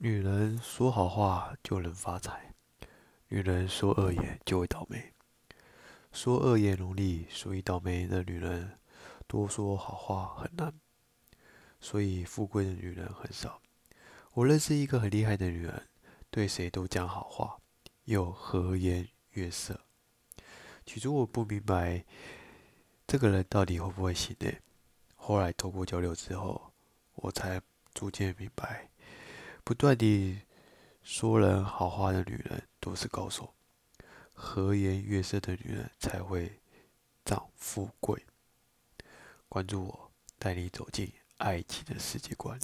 女人说好话就能发财，女人说恶言就会倒霉。说恶言容易，所以倒霉的女人多说好话很难，所以富贵的女人很少。我认识一个很厉害的女人，对谁都讲好话，又和颜悦色。起初我不明白这个人到底会不会行呢？后来透过交流之后，我才逐渐明白，不断地说人好话的女人都是高手，和颜悦色的女人才会长富贵。关注我，带你走进爱情的世界观。